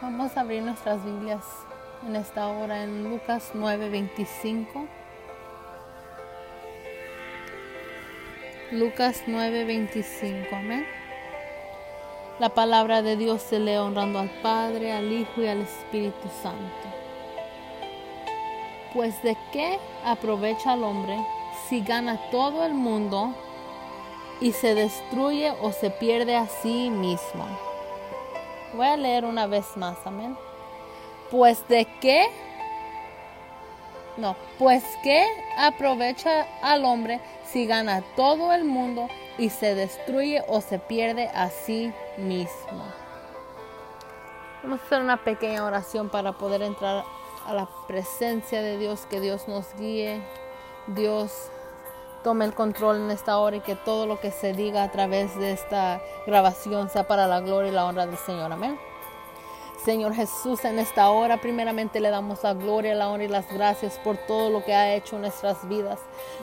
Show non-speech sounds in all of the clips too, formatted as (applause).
Vamos a abrir nuestras Biblias en esta hora en Lucas 9:25. Lucas 9:25, amén. La palabra de Dios se lee honrando al Padre, al Hijo y al Espíritu Santo. Pues de qué aprovecha el hombre si gana todo el mundo y se destruye o se pierde a sí mismo. Voy a leer una vez más, amén. Pues de qué, no, pues qué aprovecha al hombre si gana todo el mundo y se destruye o se pierde a sí mismo. Vamos a hacer una pequeña oración para poder entrar a la presencia de Dios, que Dios nos guíe, Dios tome el control en esta hora y que todo lo que se diga a través de esta grabación sea para la gloria y la honra del Señor. Amén. Señor Jesús, en esta hora primeramente le damos la gloria, la honra y las gracias por todo lo que ha hecho en nuestras vidas.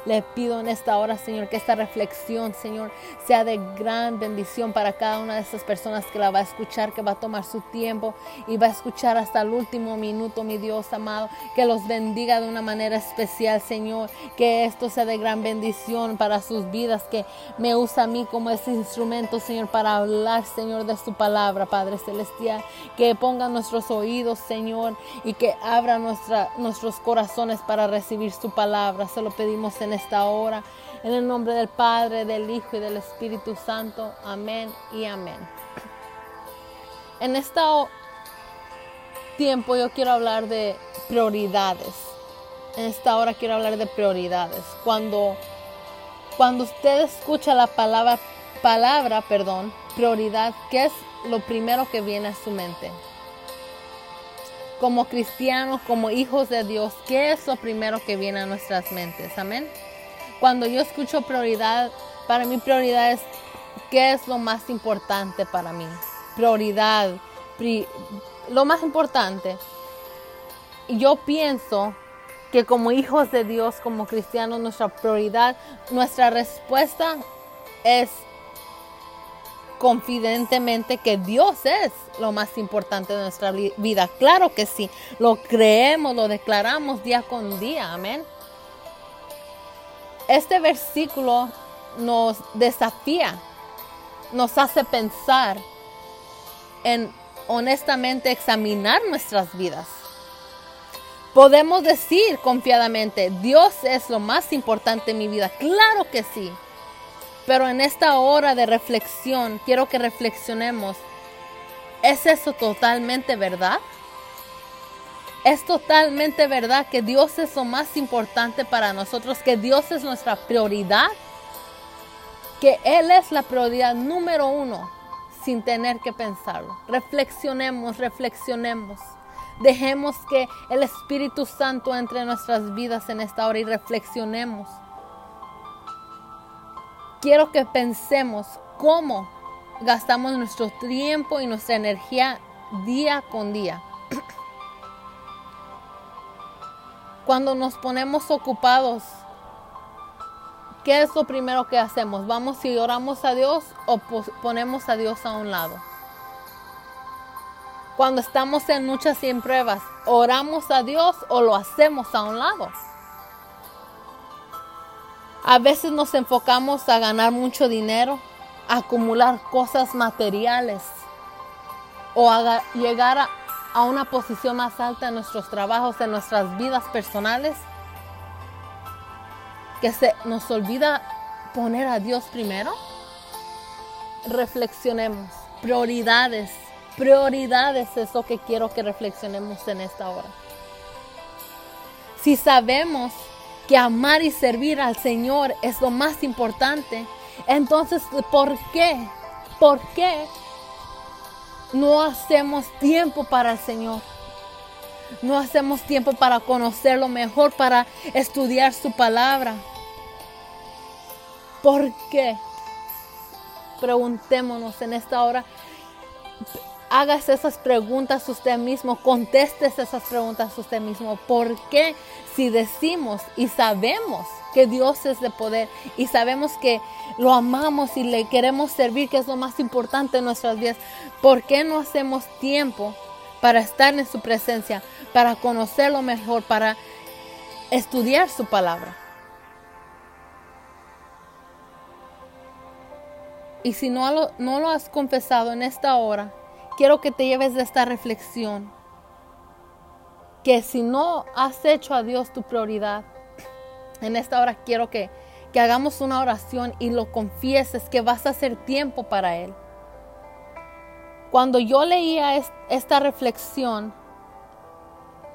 Le pido en esta hora, Señor, que esta reflexión, Señor, sea de gran bendición para cada una de estas personas que la va a escuchar, que va a tomar su tiempo y va a escuchar hasta el último minuto, mi Dios amado. Que los bendiga de una manera especial, Señor. Que esto sea de gran bendición para sus vidas, que me usa a mí como ese instrumento, Señor, para hablar, Señor, de su palabra, Padre Celestial. Que ponga nuestros oídos, Señor, y que abra nuestros corazones para recibir su palabra. Se lo pedimos en esta hora, en el nombre del Padre, del Hijo y del Espíritu Santo. Amén y amén. En este tiempo yo quiero hablar de prioridades. En esta hora quiero hablar de prioridades. Cuando, cuando usted escucha la palabra, palabra, perdón, prioridad, ¿qué es lo primero que viene a su mente? Como cristianos, como hijos de Dios, ¿qué es lo primero que viene a nuestras mentes? Amén. Cuando yo escucho prioridad, para mí prioridad es qué es lo más importante para mí. Prioridad, lo más importante. Yo pienso que como hijos de Dios, como cristianos, nuestra prioridad, nuestra respuesta es confidentemente que Dios es lo más importante de nuestra vida. Claro que sí, lo creemos, lo declaramos día con día, amén. Este versículo nos desafía, nos hace pensar en honestamente examinar nuestras vidas. Podemos decir confiadamente, Dios es lo más importante en mi vida. Claro que sí. Pero en esta hora de reflexión, quiero que reflexionemos. ¿Es eso totalmente verdad? Es totalmente verdad que Dios es lo más importante para nosotros, que Dios es nuestra prioridad, que Él es la prioridad número uno sin tener que pensarlo. Reflexionemos, reflexionemos. Dejemos que el Espíritu Santo entre en nuestras vidas en esta hora y reflexionemos quiero que pensemos cómo gastamos nuestro tiempo y nuestra energía día con día. (clears throat) Cuando nos ponemos ocupados, ¿qué es lo primero que hacemos? ¿Vamos y oramos a Dios o ponemos a Dios a un lado? Cuando estamos en luchas y en pruebas, ¿oramos a Dios o lo hacemos a un lado? A veces nos enfocamos a ganar mucho dinero, a acumular cosas materiales o a llegar a, una posición más alta en nuestros trabajos, en nuestras vidas personales, que se nos olvida poner a Dios primero. Reflexionemos, prioridades, prioridades es lo que quiero que reflexionemos en esta hora. Si sabemos que amar y servir al Señor es lo más importante, entonces, ¿por qué? ¿Por qué no hacemos tiempo para el Señor? No hacemos tiempo para conocerlo mejor, para estudiar su palabra. ¿Por qué? Preguntémonos en esta hora. Hágase esas preguntas usted mismo, conteste esas preguntas usted mismo. ¿Por qué si decimos y sabemos que Dios es de poder y sabemos que lo amamos y le queremos servir, que es lo más importante en nuestras vidas, ¿por qué no hacemos tiempo para estar en su presencia, para conocerlo mejor, para estudiar su palabra. Y si no lo, no lo has confesado en esta hora, quiero que te lleves de esta reflexión. Que si no has hecho a Dios tu prioridad, en esta hora quiero que, que hagamos una oración y lo confieses que vas a hacer tiempo para Él. Cuando yo leía esta reflexión,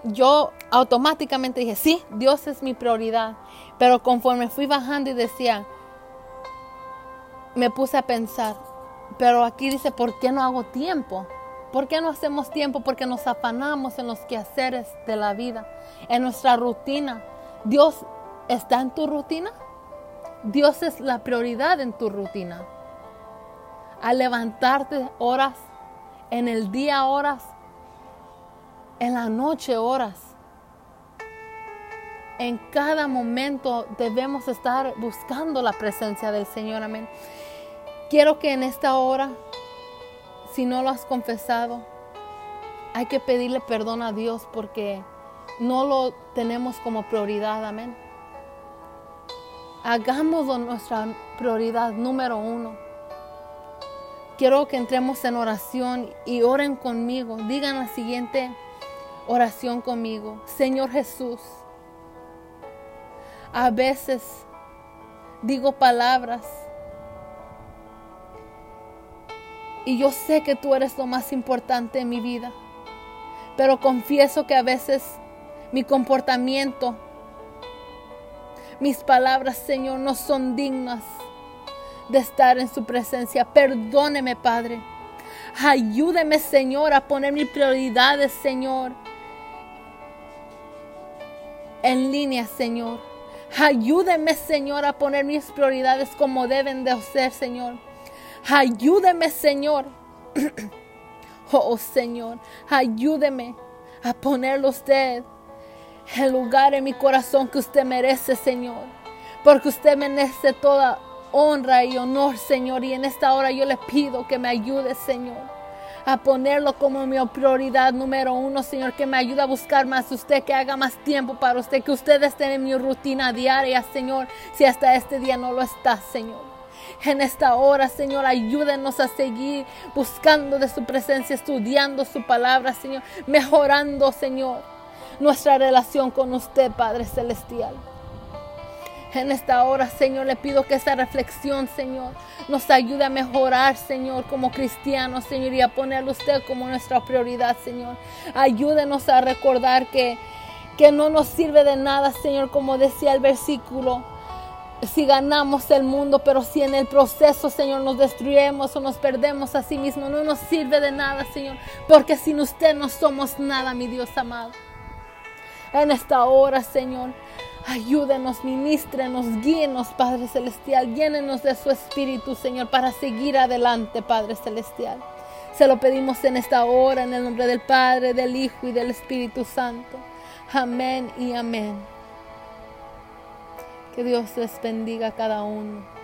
yo automáticamente dije, sí, Dios es mi prioridad. Pero conforme fui bajando y decía, me puse a pensar, pero aquí dice, ¿por qué no hago tiempo? ¿Por qué no hacemos tiempo? Porque nos afanamos en los quehaceres de la vida, en nuestra rutina. Dios está en tu rutina. Dios es la prioridad en tu rutina. Al levantarte horas, en el día horas, en la noche horas. En cada momento debemos estar buscando la presencia del Señor. Amén. Quiero que en esta hora, si no lo has confesado, hay que pedirle perdón a Dios porque no lo tenemos como prioridad. Amén. Hagámoslo nuestra prioridad número uno. Quiero que entremos en oración y oren conmigo. Digan la siguiente oración conmigo. Señor Jesús, a veces digo palabras Y yo sé que tú eres lo más importante en mi vida. Pero confieso que a veces mi comportamiento, mis palabras, Señor, no son dignas de estar en su presencia. Perdóneme, Padre. Ayúdeme, Señor, a poner mis prioridades, Señor, en línea, Señor. Ayúdeme, Señor, a poner mis prioridades como deben de ser, Señor. Ayúdeme, Señor. (clears throat) oh, Señor, ayúdeme a ponerlo usted el lugar en mi corazón que usted merece, Señor. Porque usted merece toda honra y honor, Señor. Y en esta hora yo le pido que me ayude, Señor a ponerlo como mi prioridad número uno, Señor, que me ayude a buscar más usted, que haga más tiempo para usted, que usted esté en mi rutina diaria, Señor, si hasta este día no lo está, Señor. En esta hora, Señor, ayúdenos a seguir buscando de su presencia, estudiando su palabra, Señor, mejorando, Señor, nuestra relación con usted, Padre Celestial. En esta hora, Señor, le pido que esa reflexión, Señor, nos ayude a mejorar, Señor, como cristianos, Señor, y a ponerlo usted como nuestra prioridad, Señor. Ayúdenos a recordar que, que no nos sirve de nada, Señor, como decía el versículo si ganamos el mundo, pero si en el proceso, Señor, nos destruyemos o nos perdemos a sí mismo, no nos sirve de nada, Señor, porque sin usted no somos nada, mi Dios amado. En esta hora, Señor, ayúdenos, ministrenos, guíenos, Padre Celestial, llénenos de su Espíritu, Señor, para seguir adelante, Padre Celestial. Se lo pedimos en esta hora, en el nombre del Padre, del Hijo y del Espíritu Santo. Amén y amén. Que Dios les bendiga a cada uno.